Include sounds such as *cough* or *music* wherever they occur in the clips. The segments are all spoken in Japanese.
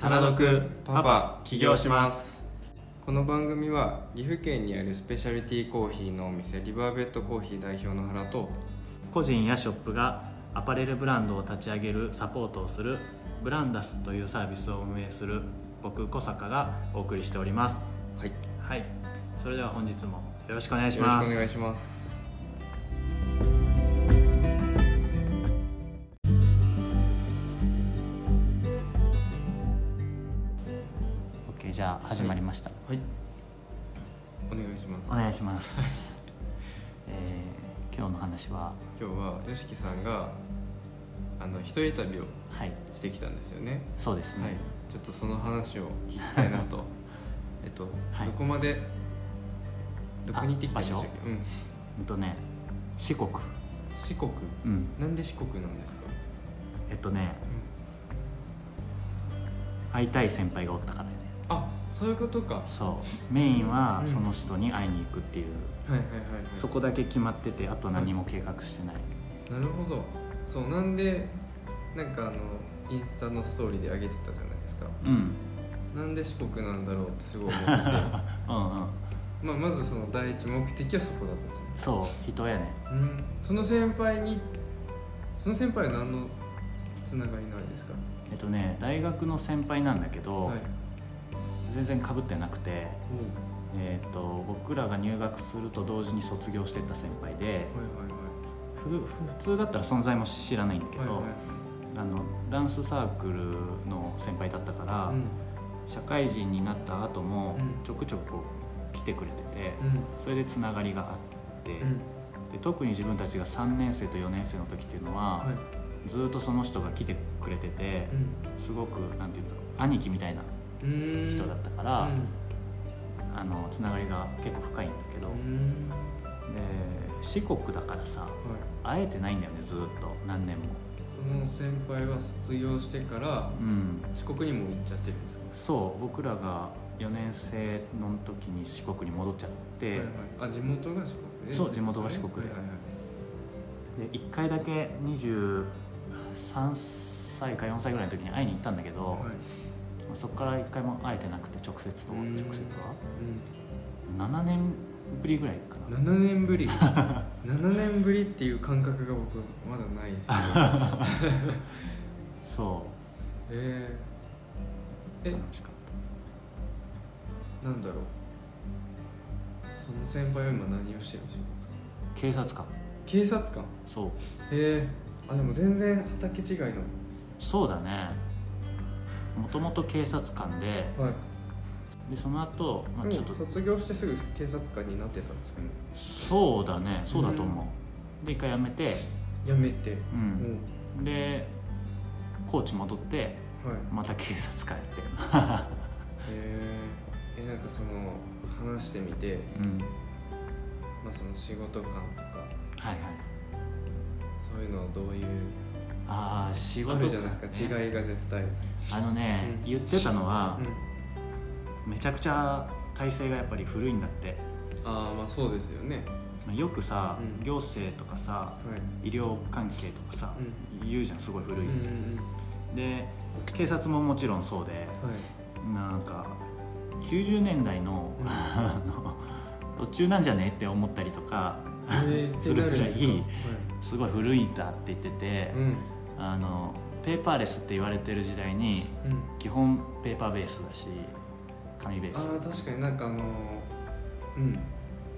サラドクパパ起業します。この番組は岐阜県にあるスペシャリティコーヒーのお店リバーベッドコーヒー代表の原と個人やショップがアパレルブランドを立ち上げるサポートをするブランダスというサービスを運営する僕小坂がお送りしております。はい。はい。それでは本日もよろしくお願いしよろしますくお願いします始まりました、はい。お願いします。お願いします、*laughs* えー今日の話は？今日は YOSHIKI さんがあの一人旅をはい。してきたんですよね。そうですね、はい。ちょっとその話を聞きたいなと。*laughs* えっと、はい。どこまでどこに行ってきたんでしたっあけうん。うんとね四国。四国？うん。なんで四国なんですか、えっとね会いたい先輩がおったからそういうことか。はそう。メインはうん。その人に会いに行くっていう、いはいはい、はい、そこだけ決まっててあと何も計画してない、なるほど。そうなんでなんかあのインスタのストーリーで上げてたじゃないですか。うん、なんで四国なんだろうってすごい思って。て *laughs* うんうん。まあまずその第一目的はそこだったんですね。そう人やねうん。その先輩にその先輩は何のつながりのあれですか？えっとね大学の先輩なんだけど、はい全然かぶってなくて、えっと僕らが入学すると同時に卒業してった先輩ではいはいふふ普通だったら存在も知らないんだけど、はいはい。はいあのダンスサークルの先輩だったから、うん。社会人になった後もうん。ちょくちょく来てくれてて、うん。それでつながりがあって、うん。で特に自分たちが3年生と4年生の時っていうのは、はい。ずっとその人が来てくれてて、すごくなんていうんだろう兄貴みたいなうん人だったから、うんあのつながりが結構深いんだけど、うん。で四国だからさはい。会えてないんだよねずっと何年も。その先輩は卒業してからうん。四国にも行っちゃってるんですか？そう僕らが4年生の時に四国に戻っちゃって、はいはい、あ地元が四国で？そう地元が四国で。はいはいはい。で1回だけ23歳か4歳ぐらいの時に会いに行ったんだけど、はいそこから1回も会えてなくて直接とは。うん。直接は？うん。7年ぶりぐらいかな。7年ぶり。*laughs* 7年ぶりっていう感覚が僕まだないですけど。*laughs* そえー、え。う楽しかっなんだろう。その先輩は今何をしてるんでしょうか？た警察官。警察官？そう。へえあでも全然畑違いの。そうだねもともと警察官ではい。でその後、まあちょっと卒業してすぐ警察官になってたんですかね。そうだね。そうだと思う、で一回辞めて、やめて。ううん。ん、で高知戻ってはい。また警察官やってる。へえなんかその話してみて、うん。まあ、その仕事感とか。はいはい。そういうのどういうああ仕事あるじゃないですか。ね違いが絶対。あのね、うん。言ってたのはう、ん。めちゃくちゃ体制がやっぱり古いんだって。ああまあそうですよね。よくさ、うん。行政とかさはい。医療関係とかさ、言うじゃんすごい古い、うんうんうん。で警察ももちろんそうではい。なんか90年代の, *laughs* 途中なんじゃねって思ったりとかえーするぐらいってなるんですすごい古いだって言っててか、はいあのペーパーレスって言われてる時代にうん。うん基本ペーパーベースだし紙ベース。ああ確かになんかあのーうん。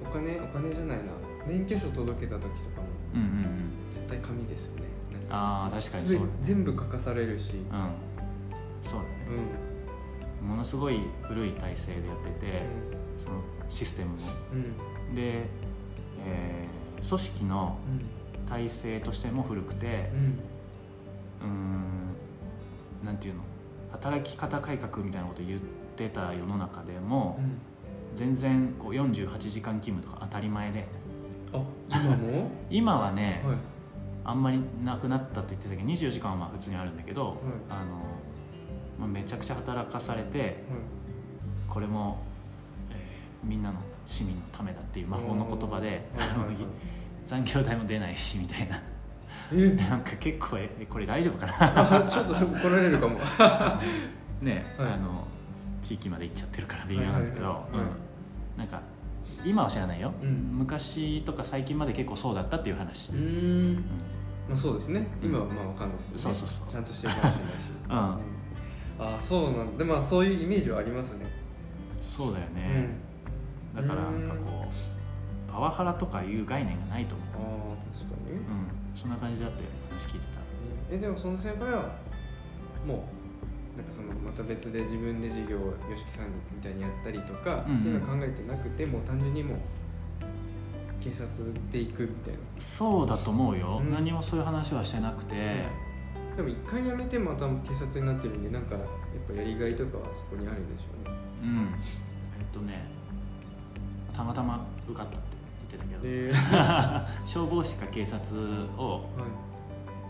お金お金じゃないな。免許証届けた時とかもうんうんうん。絶対紙ですよね。ああ確かにそう。だね全部書かされるし。うん。そうだね。うん。ものすごい古い体制でやっててそのシステムも。うん。で、えー組織のうん。体制としても古くてうんうーん。なんていうの？働き方改革みたいなこと言ってた世の中でもうん。全然こう48時間勤務とか当たり前で。あ今も？*laughs* 今はね、はい。あんまりなくなったって言ってたけど24時間はまあ普通にあるんだけど、はい。あのまあ、めちゃくちゃ働かされてはい。これも、えーみんなの市民のためだっていう魔法の言葉で、残業代も出ないしみたいな。え *laughs* なんか結構えこれ大丈夫かな？あちょっと怒られるかも。*laughs* ね、はい。あの地域まで行っちゃってるから微妙なんだけど、なんか今は知らないよ、うん。昔とか最近まで結構そうだったっていう話、ううん。ん。まあそうですね。今はまあわかんないですけど、ね、そうそうそう。ちゃんとしてるかもしれないし。*laughs* うん。ああそうなんでまあそういうイメージはありますね。そうだようね、ん。だからなんかこうパワハラとかいう概念がないと思う、ああ確かに、うん、そんな感じだって話聞いてた。えでもその先輩はもうなんかそのまた別で自分で授業を YOSHIKI さんみたいにやったりとか、うんうん。っていうのは考えてなくてもう単純にもう警察で行くみたいな。そうだと思うよ、うん。何もそういう話はしてなくて、でも一回辞めてまた警察になってるんでなんかやっぱやりがいとかはそこにあるんでしょうね。うん。えっとねたまたま受かったってたけど、で、は *laughs* 消防士か警察を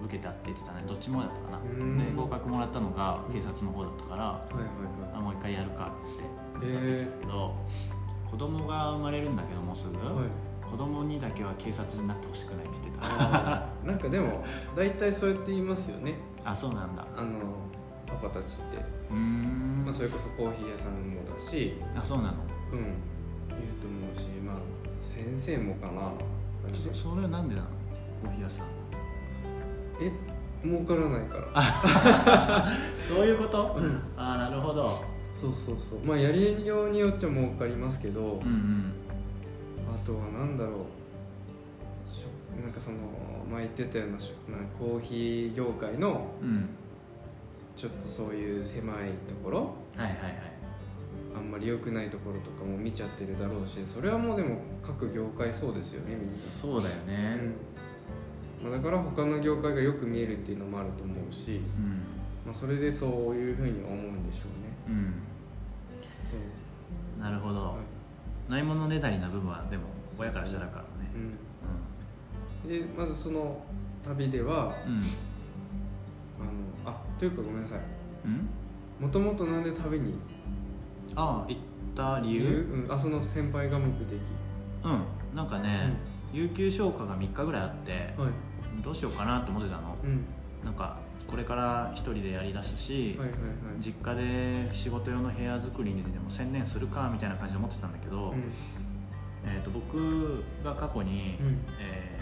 い、受けたって言ってたね。どっちもだったかな。うん。で合格もらったのが警察の方だったからはいはいあもう一回やるかってへー言ってたけど、子供が生まれるんだけどもうすぐ、はい。はい子供にだけは警察になってほしくないって言ってた。*laughs* なんかでも大体そうやって言いますよね。あそうなんだ。あのパパたちって、うーん。まあ、それこそコーヒー屋さんもだし。あそうなの。うん。言うと思うしまあ先生もかな。そそれはなんでなの？コーヒー屋さん。え儲からないから。*laughs* そういうこと？ああなるほど。そうそうそう。まあやりようによっちゃ儲かりますけど、うんうん。あとは何だろう。なんかその前言ってたようなコーヒー業界のうん。ちょっとそういう狭いところ。はいはいはいあんまり良くないところとかも見ちゃってるだろうしそれはもうでも各業界そうですよねみんな、そうだよね。うん。まあ、だから他の業界がよく見えるっていうのもあると思うし、うん。まあ、それでそういうふうに思うんでしょうね。うん。そう。なるほど、はい。ないものねだりな部分はでも親からしたらからね。うん、でまずその旅ではうん。あのあというかごめんなさい。もともとなんで旅にああ行った理由？うん、あその先輩が目的。うん。なんかね、有給消化が3日ぐらいあってはい。どうしようかなと思ってたの。うん。なんかこれから一人でやりだすし、はいはいはい。実家で仕事用の部屋作りにでも専念するかみたいな感じで思ってたんだけど、うん。えー、と僕が過去に、うん。え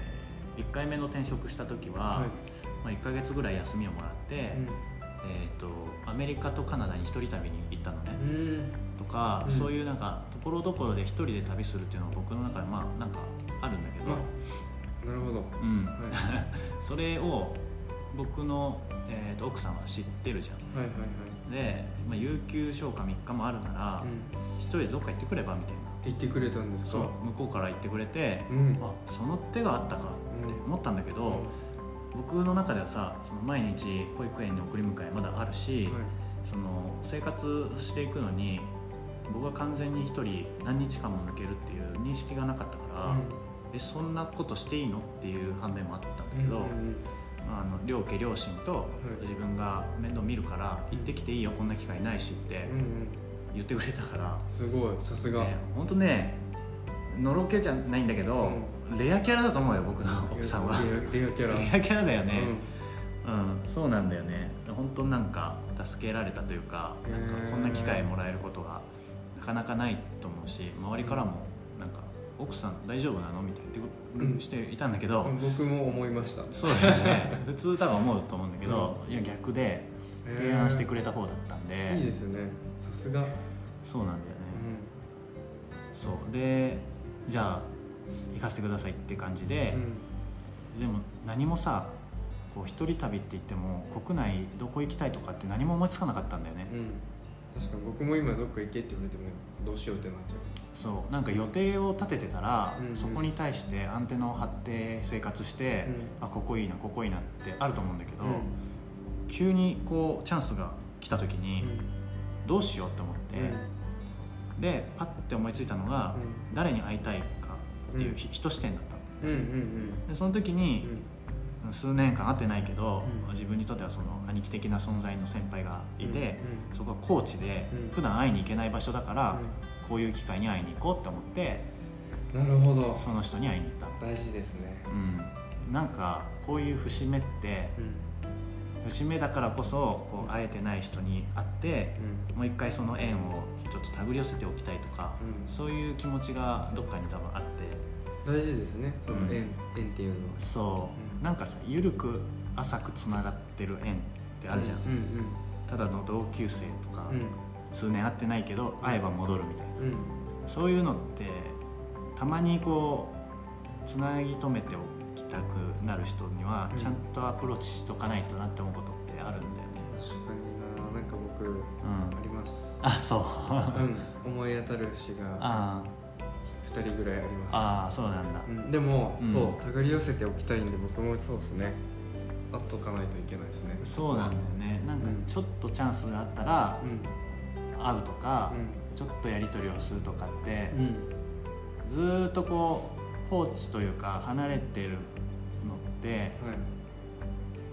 1回目の転職した時は、はい。まあ、1ヶ月ぐらい休みをもらって、えー、とアメリカとカナダに一人旅に行ったのね、うん。とか、うん。そういうなんかところどころで一人で旅するっていうのは僕の中でまあなんかあるんだけど、まなるほど。うん、はい。*laughs* それを僕の、えー、と奥さんは知ってるじゃん。はいはいはい。で、まあ、有給消化3日もあるなら、うん。一人でどっか行ってくればみたいな。って言ってくれたんですそうか向こうから言ってくれて、うん。あその手があったかって思ったんだけど、うん僕の中ではさその毎日保育園に送り迎えまだあるし、はい。その生活していくのに僕は完全に一人何日間も抜けるっていう認識がなかったから、えそんなことしていいのっていう反面もあったんだけど、うんうんまあ、あの両家両親とい。自分が面倒見るから行ってきていいよこんな機会ないしってうんうん。言ってくれたから、すごいさすが。ね、本当ねのろけじゃないんだけど、レアキャラだと思うよ僕の奥さんは。レアキャラ。レアキャラだよね。うん。うん、そうなんだよね。本当なんか助けられたというかなんかこんな機会もらえることがなかなかないと思うし周りからもなんか「奥さん大丈夫なの?」みたいな言ってうんしていたんだけど、僕も思いました。そうだよね。*laughs* 普通多分思うと思うんだけど、いや逆で提案してくれれた方だったんで、いいですね。さすが、うん、そうなんだよね、そう。でじゃあ行かせてくださいって感じで、でも何もさこう一人旅って言っても国内どこ行きたいとかって何も思いつかなかったんだよね、うん、うん、確かに僕も今どっか行けって言われてもどうしようってなっちゃいます。そう。なんか予定を立ててたら、うんうん。そこに対してアンテナを張って生活して、うあここいいなここいいなってあると思うんだけど、うん。急にこうチャンスが来た時に、どうしようって思って、でパッて思いついたのが、誰に会いたいかっていうひ一視点だったのうんうんうん。でその時に、数年間会ってないけど、うん。自分にとってはその兄貴的な存在の先輩がいて、うんそこは高知で、うん。普段会いに行けない場所だから、うこういう機会に会いに行こうって思ってんなるほど。その人に会いに行った。の大事ですね。うん。なんかこういう節目ってうん。節目だからこそこう会えてない人に会ってもう一回その縁をちょっと手繰り寄せておきたいとか、うん。そういう気持ちがどっかに多分あって大事ですね。その縁、うん。縁っていうのは。そう、うん。なんかさ緩く浅くつながってる縁ってあるじゃん、うんただの同級生とか、うん。数年会ってないけど会えば戻るみたいな、うん。そういうのってたまにこうつなぎ止めておきたくなる人にはうん。ちゃんとアプローチしとかないとなって思うことってあるんだよね。確かにな。なんか僕うん。あります。あそう。うん。思い当たる節が。あ2人ぐらいありあます。ああそうなんだ。うんでも、うん。そう手繰り寄せておきたいんで僕もそうですね。会っとかないといけないですね。そうなんだよね。なんかうんちょっとチャンスがあったらうん。会うとか、ちょっとやり取りをするとかってずーっとこう放置というか離れてるのってはい。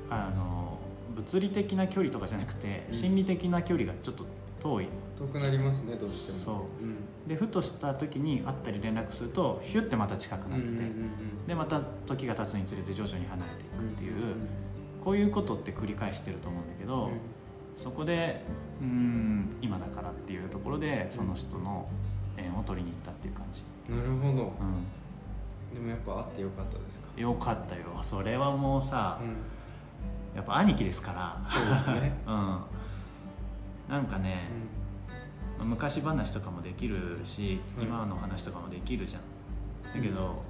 あの物理的な距離とかじゃなくてうん。心理的な距離がちょっと遠い遠くなりますねどうしても。そう。うん。でふとした時に会ったり連絡するとヒュッてまた近くなって、うんうんうんでまた時が経つにつれて徐々に離れていくっていう、うんうんこういうことって繰り返してると思うんだけど、そこでうーん今だからっていうところでその人の縁を取りに行ったっていう感じ、なるほど。うでもやっぱ会ってよかったですか？ん、よかったよ。それはもうさうん。やっぱ兄貴ですから。そうですね。*laughs* うん。なんかね、昔話とかもできるし、うん。今の話とかもできるじゃん。だけど、も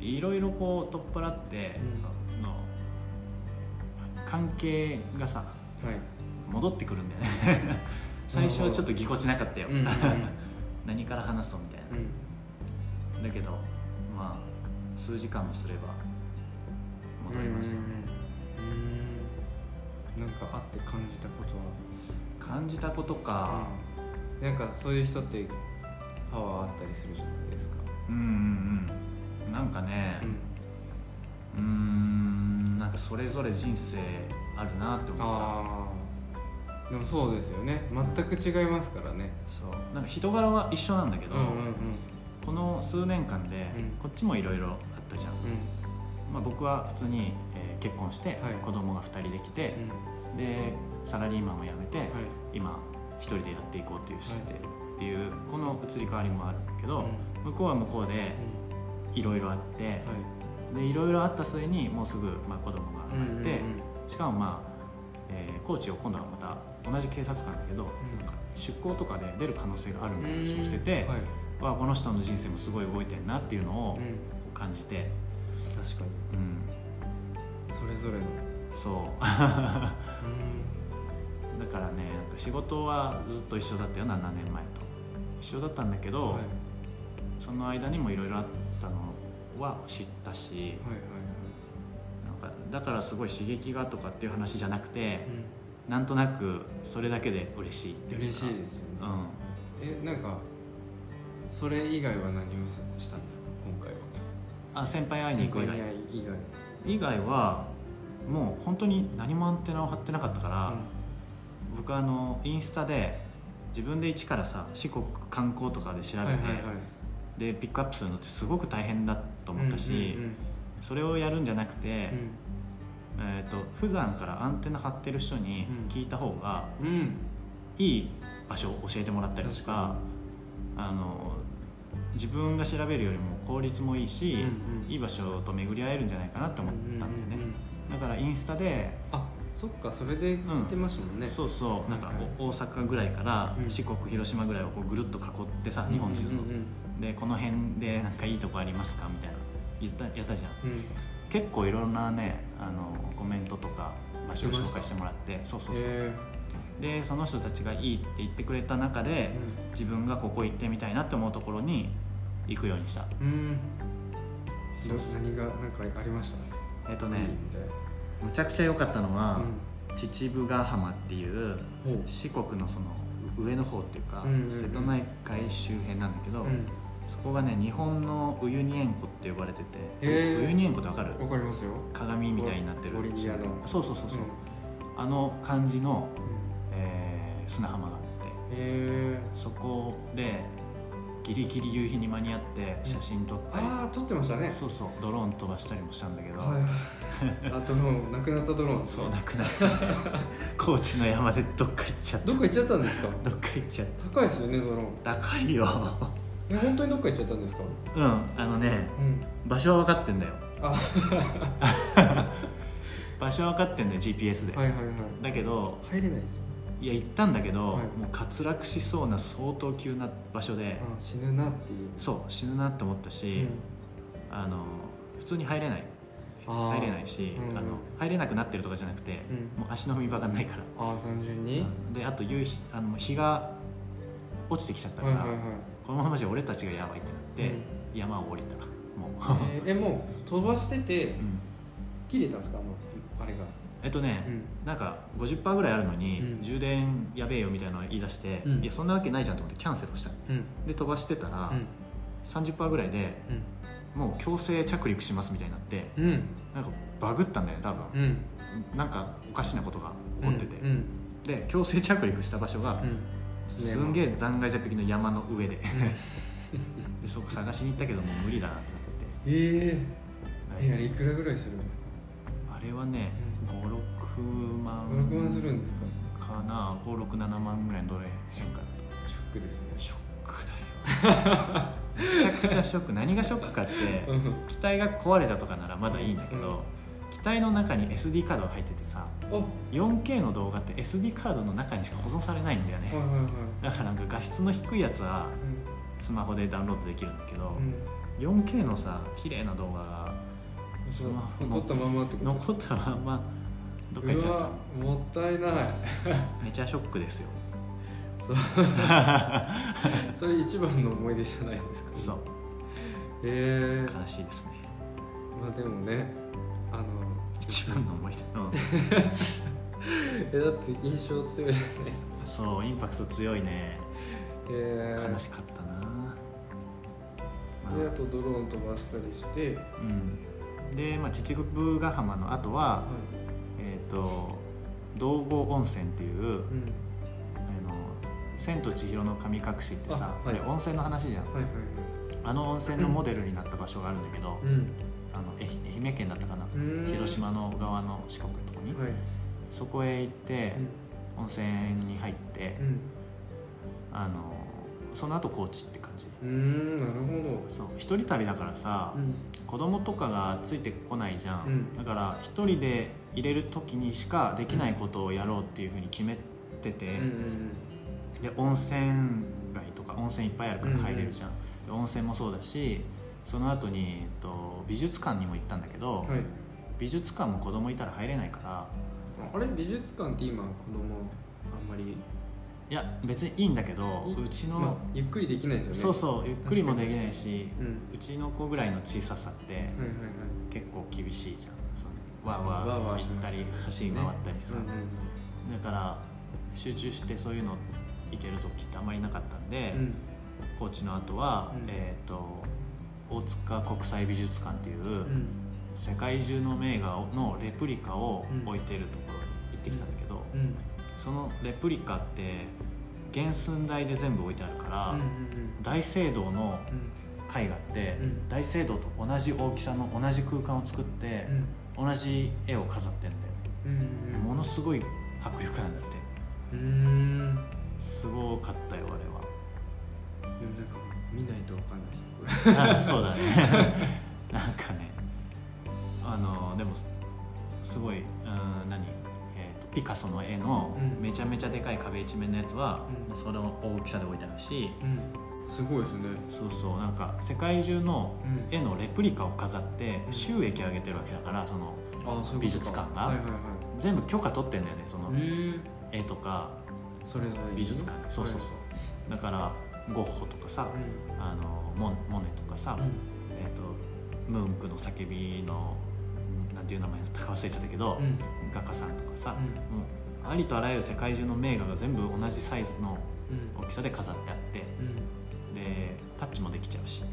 ういろいろこう取っ払って、うの関係がさ戻ってくるんだよね。*laughs* 最初はちょっとぎこちなかったよ、*laughs* 何から話そうみたいな、だけどまあ数時間もすれば戻りますよ。ね、うん。なんか会って感じたことは？感じたことか、なんかそういう人ってパワーあったりするじゃないですか。うん、うんうん。なんかね。うん。うーん。なんかそれぞれ人生あるなって思った。ああでもそうですよね。全く違いますからね。そう。なんか人柄は一緒なんだけど、うんうんうん。この数年間でうん。こっちもいろいろあったじゃん、まあ、僕は普通に、えー結婚してはい。子供が2人できて、うんでサラリーマンを辞めて、はい。今一人でやっていこうっていうしてるっていうこの移り変わりもあるけど、うん。向こうは向こうでいろいろあってはい。でいろいろあった末にもうすぐ、まあ、子供が生まれて、しかもまあ、えーコーチを今度はまた同じ警察官だけど、出向とかで出る可能性があるみたいな話もしてて、はい。この人の人生もすごい動いてるなっていうのをうん。感じて、確かに。うん、それぞれのそう。うん。だからねなんか仕事はずっと一緒だったよ7年前と。一緒だったんだけど、はい。その間にもいろいろあったのは知ったしはいはいなんかだからすごい刺激がとかっていう話じゃなくてはいなんとなくそれだけで嬉しいってうんいうか。嬉しいですよね。うん。えなんかそれ以外は何をしたんですか今回は。あ先輩会いに行く以外。以外はもう本当に何もアンテナを張ってなかったから、僕あのインスタで自分で一からさ四国観光とかで調べて、はいはいはい。でピックアップするのってすごく大変だと思ったし、うんうんそれをやるんじゃなくて、うん。えー、と普段からアンテナ張ってる人にうん。聞いた方がうん。うんいい場所を教えてもらったりと確かあの自分が調べるよりも効率もいいし、うんうん。いい場所と巡り合えるんじゃないかなって思ったんだよね、うんうんうんだからインスタであそっかそれで聞いてましたもんね、そうそう。なんかはい。はいお大阪ぐらいからうん。四国広島ぐらいをこうぐるっと囲ってさ日本地図のうんうんでこの辺でなんかいいとこありますか？みたいな。言ったやったじゃん。うん。うん結構いろんなねあのコメントとか場所を紹介してもらって。そうそうそう。へでその人たちがいいって言ってくれた中でー自分がここ行ってみたいなって思うところに行くようにした。うん。何が何かありました？えっとねむちゃくちゃ良かったのは、な秩父ヶ浜っていう四国のその上の方っていうか、うんうんうん。瀬戸内海周辺なんだけど、うん。そこがね日本のウユニ塩湖って呼ばれてて、へー。ウユニ塩湖ってわかる？わかりますよ。鏡みたいになってるそうそうそうそう、ん。あの感じの、うん。えー砂浜があってへそこでギリギリ夕日に間に合って写真撮ったり、ああ撮ってましたね。そうそう。ドローン飛ばしたりもしたんだけど、はい *laughs* あドローンなくなったドローンそうなくなってね *laughs* 高知の山でどっか行っちゃった。どっか行っちゃったんですか？どっか行っちゃっ高いですよねドローン。た高いよ。え本当にどっか行っちゃったんですか？うん。あのねうん。場所は分かってんだよ。あ。*laughs* 場所は分かってんだよ GPS で、はいはいはい。だけど入れないですよいや行ったんだけど、はい。もう滑落しそうな相当急な場所で、あ死ぬなっていう。そう死ぬなって思ったし、あの普通に入れない。入れないし、うん。あの入れなくなってるとかじゃなくて、うん。もう足の踏み場がないから、ああ単純に、であと夕日あの日が落ちてきちゃったから、はいはいはい。このままじゃ俺たちがやばいってなって、山を降りた。もう、えーえもう飛ばしててうん。切れたんですか？あのあれがえっとね、うん。なんか50%ぐらいあるのに、うん。充電やべえよみたいなの言い出して、うん。いやそんなわけないじゃんと思ってキャンセルした。うん。で飛ばしてたら、うん。30%ぐらいでもう強制着陸しますみたいになってうん。なんかバグったんだよね多分、うん。なんかおかしなことが起こってて、うん。で強制着陸した場所が、うん。すんげえ断崖絶壁の山の上で。*laughs* でそこ探しに行ったけどもう無理だなってえなって、ー、えあれいくらぐらいするんですか？あれはね56万56万するんですか？かな。567万ぐらいのどれ変かショックですね。ショックだよ。めちゃくちゃショック。何がショックかってうん。機体が壊れたとかならまだいいんだけど、機体の中に SD カードが入っててさあ 4K の動画って SD カードの中にしか保存されないんだよね、はいはいはい。だからなんか画質の低いやつはスマホでダウンロードできるんだけど、うん。4K のさ綺麗な動画がスマホ残ったままってこと？残ったままどっか行っちゃっうわもったいない。ためちゃショックですよ。*laughs* そう。*laughs* それ一番の思い出じゃないですか？そう。へえ。悲しいですね。まあでもねあの一番の思い出、うん。*laughs* えだって印象強いじゃないですか。そうインパクト強いね。へえ。悲しかったな、までああとドローン飛ばしたりして。はうん、で、まあ、秩父ヶ浜の後は、えっ、と道後温泉っていう、いうん。あの「千と千尋の神隠し」ってさあはい。温泉の話じゃん。はいはいはい。あの温泉のモデルになった場所があるんだけど、うん。あの愛愛媛県だったかな、うん。広島の側の四国のとこに、はい。そこへ行って、温泉に入って、うん。あのその後高知って感じ。うんうんなるほそう一人旅だからさ、どうん。子供とかがついてこないじゃん、うん。だから一人で入れる時にしかできないことをやろうっていうふうに決めてて、うんうんで温泉街とか温泉いっぱいあるから入れるじゃん、で温泉もそうだしその後に、えっと、美術館にも行ったんだけど、うんはい。美術館も子供いたら入れないから。あれ？美術館って今子供あんまりいや別にいいんだけどいうちの、まあゆっくりできないですよね。そうそうゆっくりもできないしうん。うちの子ぐらいの小ささってはいはいはい。結構厳しいじゃん。そのわーわ行ったり走り回ったりさ、うんうんだから集中してそういうの行ける時ってあんまりなかったんで、うん。高知の後は、うん。えー、と大塚国際美術館っていう、うん。世界中の名画のレプリカをうん置いてるところに行ってきたんだけど、うんそのレプリカって原寸大で全部置いてあるから、うんうん大聖堂のうん。絵画って、うん。大聖堂と同じ大きさの同じ空間を作ってう、ん。同じ絵を飾ってんだよ。ね、うんうん。ものすごい迫力なんだって。うん。すごかったよあれは。でもなんか見ないとわかんないですよこれ。*laughs* あそうだね。*laughs* なんかねあのでもすすごい、うん、何、ピカソの絵のうん。めちゃめちゃでかい壁一面のやつは、うん。その大きさで置いてあるし。うん。すごいですね。そうそう。なんか世界中のうん。絵のレプリカを飾ってうん。収益上げてるわけだからその美術館が。はいはいは全部許可取ってんだよねその絵とかそれぞれ美術館そうそうそう、だからゴッホとかさ、うあのモモネとかさ、ん。えー、とムンクの叫びのんなんていう名前忘れちゃったけど、うん画家さんとかさ、うん。もうありとあらゆる世界中の名画が全部同じサイズのうん。大きさで飾ってあってうん。でタッチもできちゃうし。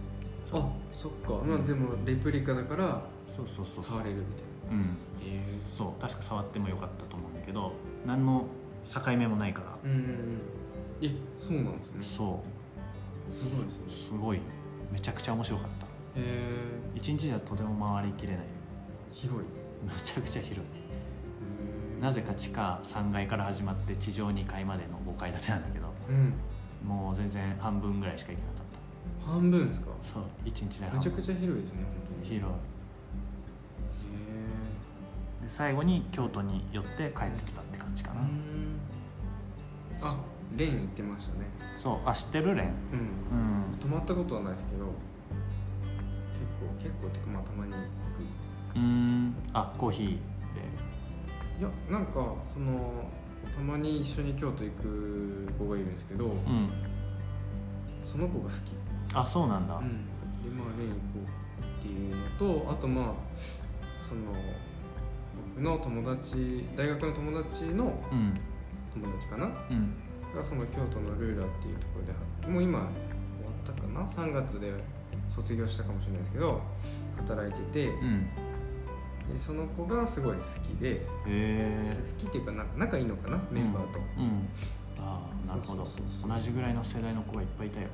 あそっか。まあでもレプリカだからそうそうそう触れるみたいうん。へーそう。確か触ってもよかったと思うんだけど何の境目もないから、なうんうんうん。えそうなんですね。そすごいですね。すごい。めちゃくちゃ面白かった。へえ。一日ではとても回りきれない。広い。めちゃくちゃ広いなぜか地下3階から始まって地上2階までの5階建てなんだけどうん。もう全然半分ぐらいしか行けなかっ半分ですか？たそう一日で半分。めちゃくちゃ広いですね本当に。広い。へで最後に京都に寄って帰ってきたって感じかな、えうん。あレン行ってましたね。そうあ知ってるレン？うん。うん。泊まったことはないですけど結構結構ってかまあたまに行く。うーん。あコーヒーでいやなんかそのたまに一緒に京都行く子がいるんですけどうん。その子が好き。あそうなんだ、うん、でまあレン行こうっていうのとあとまあその僕の友達大学の友達のうん。友達かな？うん。がその京都のルーラっていうところでもう今終わったかな？3月で卒業したかもしれないですけど働いてて、うんでその子がすごい好きで、好きっていうかな仲いいのかなメンバーと、うん。ああなるほど。同じぐらいの世代の子がいっぱいいたよ。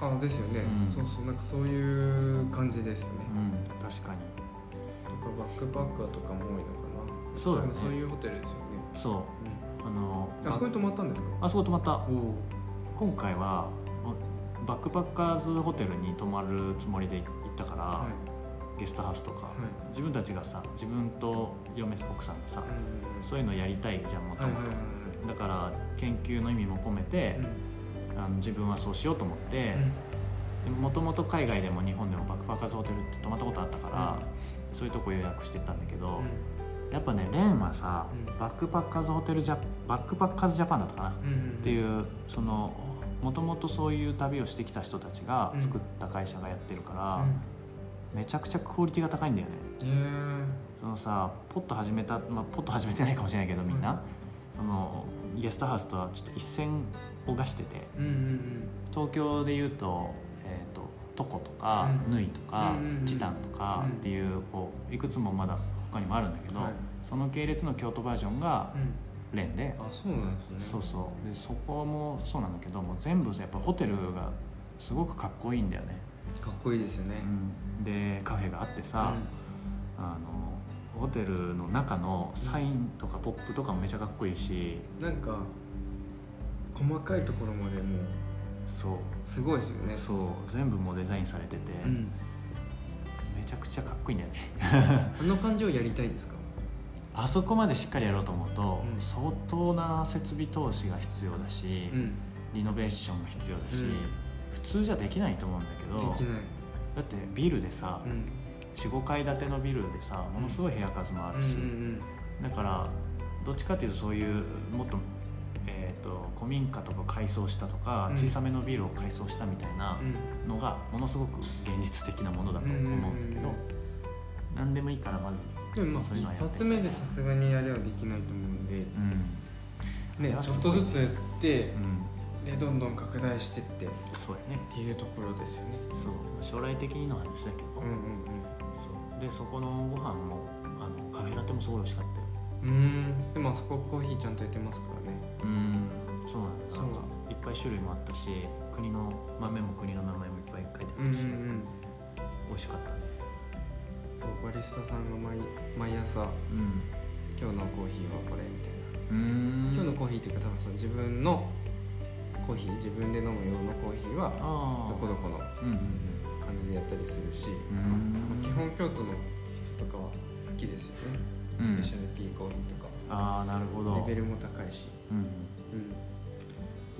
あですよね、うん。そうそう。なんかそういう感じですよね、うん確かに。とかバックパッカーとかも多いのかな。そうだね。そういうホテルですよね、そう。あのうん、あそこに泊まったんですか？あそこ泊まった。おお今回はバックパッカーズホテルに泊まるつもりで行ったから、はいゲストハウスとか、い。自分たちがさ自分と嫁奥さんがさ、うんそういうのやりたいじゃんもともと。だから研究の意味も込めてうん、あの自分はそうしようと思ってもともと海外でも日本でもバックパッカーズホテルって泊まったことあったから、そういうとこ予約してたんだけど、やっぱねレンはさ、うん。バックパッカーズホテルジャバックパッカーズジャパンだったかな、うんうんっていうそのもともとそういう旅をしてきた人たちが作った会社がやってるから、めちゃくちゃクオリティが高いんだよね。そのさポッと始めた、まあ、ポッと始めてないかもしれないけどみんな、うん。そのゲストハウスとはちょっと一線を画してて。うんうん東京でいうと,、えー、とトコとか、うん。ヌイとか、うんうんうん。チタンとかうん。っていうこういくつもまだ他にもあるんだけど、はい。その系列の京都バージョンがうん。レンで、あそうなんですね。そうそう。でそこもそうなんだけどもう全部やっぱホテルがすごくかっこいいんだよね、かっこいいですよね。うん。でカフェがあってさ、あのホテルの中のサインとかポップとかもめちゃかっこいいしうんなんか細かいところまでもうそう。すごいですよね。そう。全部もうデザインされてて、うん。めちゃくちゃかっこいいんだよね。*laughs* あの感じをやりたいですか？あそこまでしっかりやろうと思うと、うん。相当な設備投資が必要だし、うん。リノベーションが必要だし、うん。普通じゃできないと思うんだけどできない。だってビルでさ、うん。45階建てのビルでさものすごい部屋数もあるし、うんうんだからどっちかっていうとそういうもっと,、えー、と古民家とか改装したとか、うん。小さめのビルを改装したみたいなうん。のがものすごく現実的なものだと思うんだけど、うんうんうん何でもいいからまず、でも一発目でさすがにあれはできないと思うんで。うん。い。ねちょっとずつやってうん、でどんどん拡大してってっそうやね。ていうところですよね。そう。将来的にの話だけど、うんうんそう。でそこのご飯もあのカフェラテもすごい美味しかったよ。うんうん。でもあそこコーヒーちゃんとやってますからね。うん。そうなんだ。そう。なんかいっぱい種類もあったし国の豆も国の名前もいっぱい書いてあうんうんったし、うん。美味しかったね。そうバリスタさんが毎毎朝うん。今日のコーヒーはこれみたいな。うん。今日のコーヒーっていうか多分その自分のコーヒー自分で飲む用のコーヒーはどこどこの感じでやったりするし、うん。まあ基本京都の人とかは好きですよね、うん。スペシャルティーコーヒーとか。ああなるほど。レベルも高いし、うんう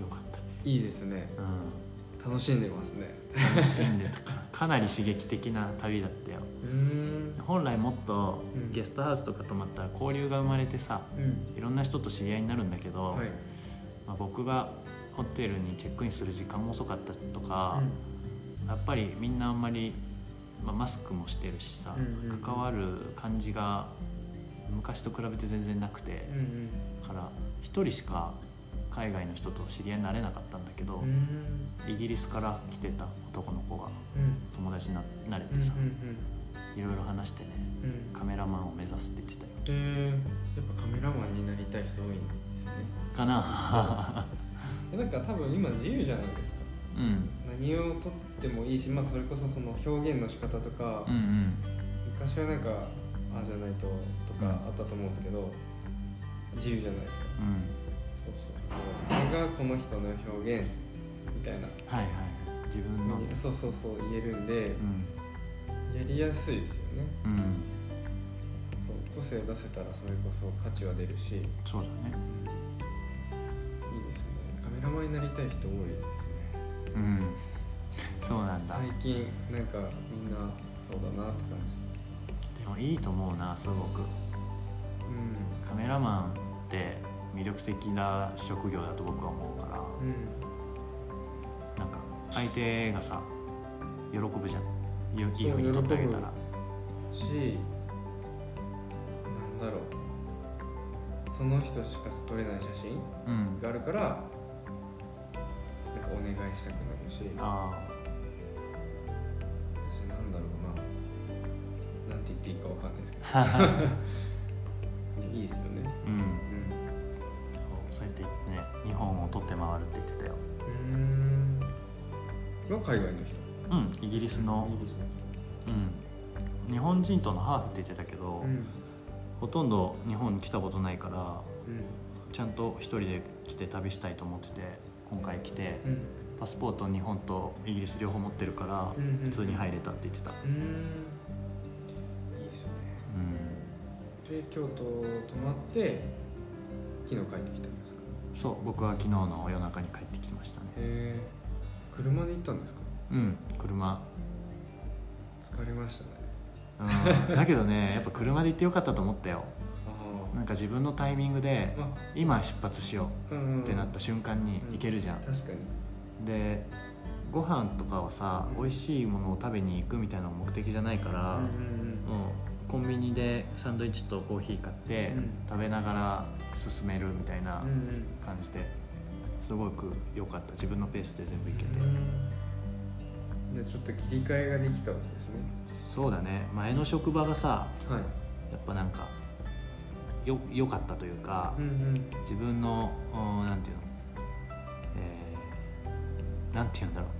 ん、よかったね。いいですね。うん。楽しんでますね。楽しんでた *laughs* かなり刺激的な旅だったよ。うん。本来もっとうん。ゲストハウスとか泊まったら交流が生まれてさうん。いろんな人と知り合いになるんだけど、はい。まあ、僕がホテルにチェックインする時間も遅かったとか、やっぱりみんなあんまり、まあ、マスクもしてるしさ、うんうんうん。関わる感じが昔と比べて全然なくてうんうん。だから一人しか海外の人と知り合いになれなかったんだけど、うん。イギリスから来てた男の子がうん。友達にななれうんてさ、うんいろいろ話してねうん。カメラマンを目指すって言ってたよ。えー、やっぱカメラマンになりたい人多いんですよね。かななんか多分今自由じゃないですか。うん。何何をとってもいいし、まあ、それこそその表現の仕方とか、うんうん。昔はなんかああじゃないととかあったと思うんですけど、自由じゃないですか。うん。そうそう。これがこの人の表現みたいな。はいはい自分の。そうそうそう言えるんでうん。やりやすいですよね。うん。そう個性出せたらそれこそ価値は出るし。そうだねになりたい人多いですね。うん。そうなんだ。最近なんかみんなそうだなって感じ。でもいいと思うなすごく。うん。カメラマンって魅力的な職業だと僕は思うから。うん。なんか相手がさ喜ぶじゃん。いいそうに撮ってあげたら。しなんだろう。その人しか撮れない写真うん。があるからなん願いしたくなるし。あ私なんだろうな。なんて言っていいかわかんないですけあど。*laughs* いいですよね。うん。うん。そうそうやってね日本を撮って回るって言ってたよ。うーん。は海外の人？うんイギリスの。イギリスのうん。日本人とのハーフって言ってたけど、人うん。ほとんど日本に来たことないからうん。ちゃんと一人で来て旅したいと思ってて今回来てうん。パスポート日本とイギリス両方持ってるからうんうん普通に入れたって言ってた。うーん。いいですね。うん。で京都泊まって昨日帰ってきたんですか？そう僕は昨日の夜中に帰ってきてましたね。へえ車で行ったんですか？うん車。疲れましたね。うん。だけどねやっぱ車で行ってよかったと思ったよ。あなんか自分のタイミングで今出発しよあうんうん。うってなった瞬間に行けるじゃん。確かに。でご飯とかはさうん。美味しいものを食べに行くみたいな目的じゃないから、うんうんもうコンビニでサンドイッチとコーヒー買って、うん。食べながら進めるみたいなうんうん。感じですごく良かった。自分のペースで全部行けて、でちょっと切り替えができたわけですね。そうだね。前の職場がさはい。やっぱなんかよ良かったというか、うんうん。自分のうんなんていうの、えーなんていうんだろう。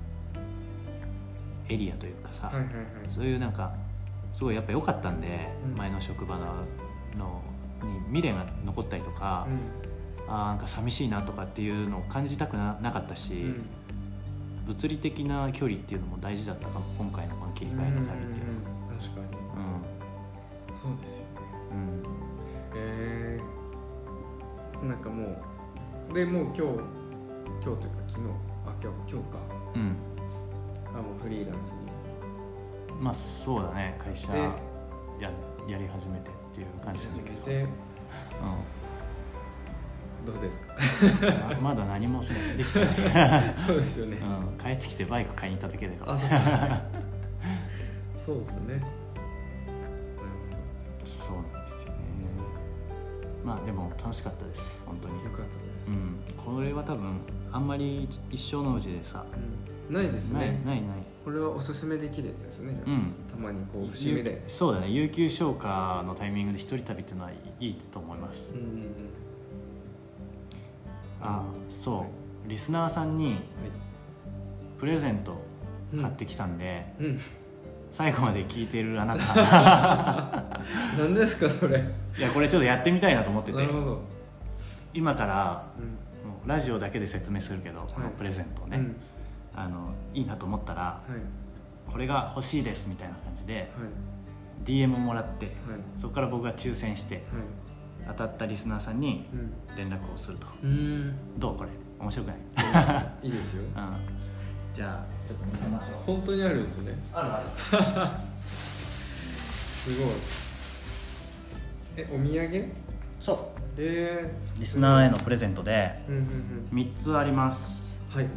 エリアというかさ、はいはいはい。そういうなんかすごいやっぱ良かったんで、うん。前の職場ののに未練が残ったりとか、あーなんか寂しいなとかっていうのを感じたくななかったし、うん。うん物理的な距離っていうのも大事だったかも今回のこの切り替えの旅っていうのは。うんうんうん確かに。そうですよね。うん、なんかもうでもう今日今日というか昨日あ今日今日か。うん。あもうフリーランスに。まあそうだね。会社でややり始めてっていう感じだけど、うどうですか？ん、ままだ何もしないできてない、*laughs* そうですよね。うん、帰ってきてバイク買いに行っただけだから。あそう。ですね。そうですねまあでも楽しかったです。本当に。よかったです、うん。これは多分あんまり一一生のうちでさ、うん。ないですね。ないないこれはおすすめできるやつですねじゃあ、うん。たまにこう節目で。有そうだね。有給消化のタイミングで一人旅っていうのはいいと思います。うんうんうん。あそはうリスナーさんにはい。プレゼント買ってきたんで、うん最後まで聞いてるあなた。*laughs* 何ですかそれ。いやこれちょっとやってみたいなと思ってて。なるほど、今からうん。もうラジオだけで説明するけどこのプレゼントをね、うん。あのいいなと思ったらはい。これが欲しいですみたいな感じではい。DM もらってはい。そこから僕が抽選してはい。当たったリスナーさんにうん。連絡をすると。うん。どうこれ？面白くない、いいですよ。*laughs* うん、じゃあちょっと見せましょう。本当にあるんですね。あるある。*laughs* すごい。えお土産？そう。えリスナーへのプレゼントでー、うんうんうん。3つあります。はい。はい。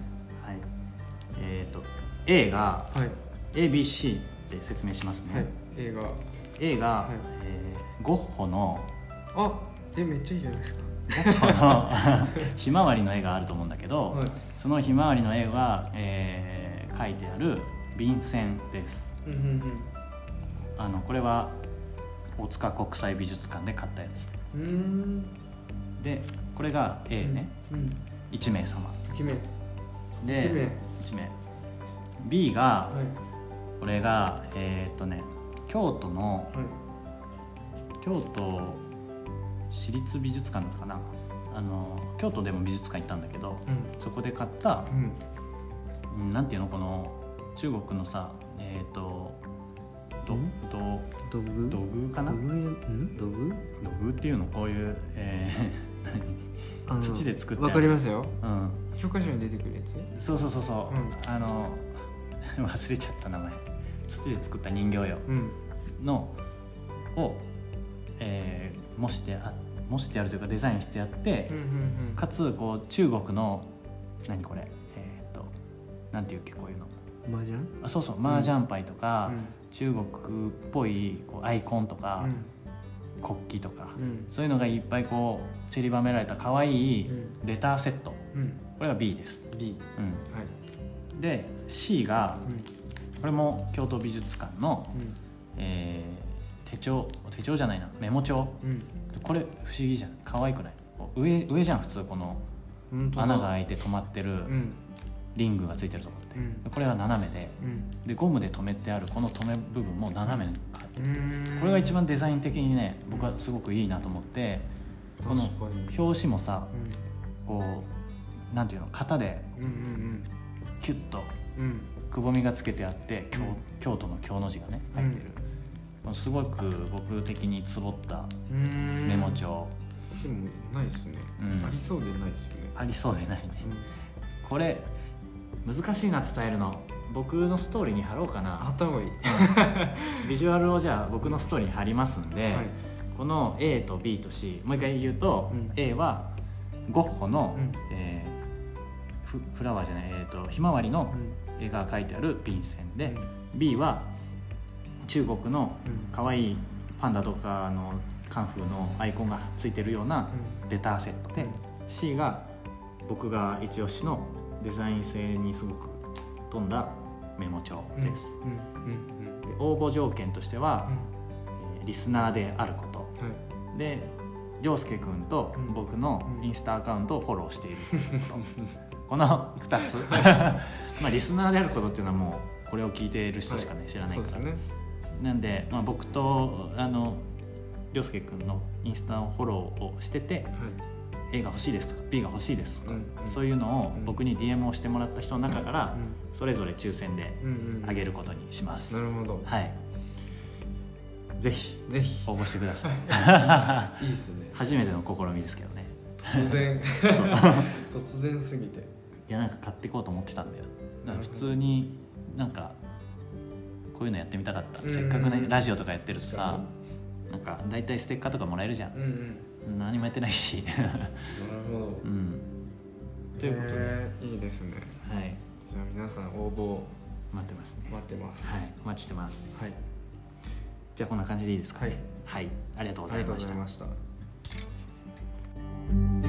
えっ、と A がはい。ABC で説明しますね、はい。映画 A が、はい。えーゴッホのあえめっちゃいいじゃないですか。ゴッホの *laughs* *laughs* ひまわりの絵があると思うんだけど、はい。そのひまわりの絵は、えー描いてある便箋です。うんうんあのこれは大塚国際美術館で買ったやつ。でこれが A ね、うん。1名様。一名。で一名。一名。B がはい。これがえーっとね京都のはい。京都市立美術館かな。あの京都でも美術館行ったんだけどそこで買ったうんうんうんなんていうのこの中国のさえっ、とどん？ど道具？土偶かな？道具？ん？道具？土偶っていうのこういう、え *laughs* あの土で作ってある。わかりますよ。ーうん。教科書に出てくるやつ？そうそうそうそう、うん。あの *laughs* 忘れちゃった名前。土で作った人形よ。うん。のを、えー模してあ模してあるというかデザインしてあって、うんうんかつこう中国の何これ？えっ、となんていうっけこういうの？麻雀？あそうそう麻雀牌とか、うん。中国っぽいこうアイコンとか、うん。国旗とか、うん。そういうのがいっぱいこう散りばめられた可愛いうん。レターセット。うん。これが B です、B うん、はい。で C がうん。これも京都美術館の、うん。えー手帳手帳じゃないなメモ帳。うん。これ不思議じゃん。可愛くない？上上じゃん普通この穴が開いて止まってるうんリングがついてるところって、うん。これは斜めで。うん。でゴムで留めてあるこの留め部分も斜めに変わって。これが一番デザイン的にね僕はすごくいいなと思ってこの表紙もさうこうなんていうの型でキュッとくぼみがつけてあって京,、うん。京都の京の字がね入ってる、すごく僕的につぼったうん。メモ帳、でもないですね。うん。ありそうでないですよね。ありそうでないね。うん。これ難しいな伝えるの。僕のストーリーに貼ろうかあなった方がいい。ビジュアルをじゃあ僕のストーリーに貼りますんで、はい。この A と B と C もう一回言うと、うん。A はゴッホの、うん。えーフフラワーじゃない、えー、とひまわりのうん。絵が描いてある便箋で、うん。B は中国のうん。可愛いパンダとかのカンフーのアイコンがついてるようなレターセットで、うん。C が僕が一押しのデザイン性にすごく富んだメモ帳うんです、うんうん。で応募条件としてはうん、えーリスナーであること。はい。で涼介君とうん。僕のうん。インスタアカウントをフォローしているということ、*laughs* この2つ。*laughs* まあリスナーであることっていうのはもうこれを聞いている人しかね、知らないから、ね。なんで、まあ、僕とあの涼介君のインスタのフォローをしててはい A が欲しいですとか B が欲しいですとか、そういうのをうん僕に DM をしてもらった人の中からうそれぞれ抽選であげることにします、なるほど。はい。ぜひ。ぜひ。応募してください。*laughs* いいですね。初めての試みですけどね。突然。*laughs* 突然すぎて。いやなんか買っていこうと思ってたんだよ。だ普通になんかこういうのやってみたかった、うんせっかくねラジオとかやってると確さなんか大体ステッカーとかもらえるじゃん。うんうん何もやってないし。なるほど、うん、ということで、えー、いいですね。はい。じゃあ皆さん応募待ってますね。待ってますはいお待ちしてます、はい、じゃあこんな感じでいいですか、ね、はい、はい、ありがとうございました。ありがとうございました。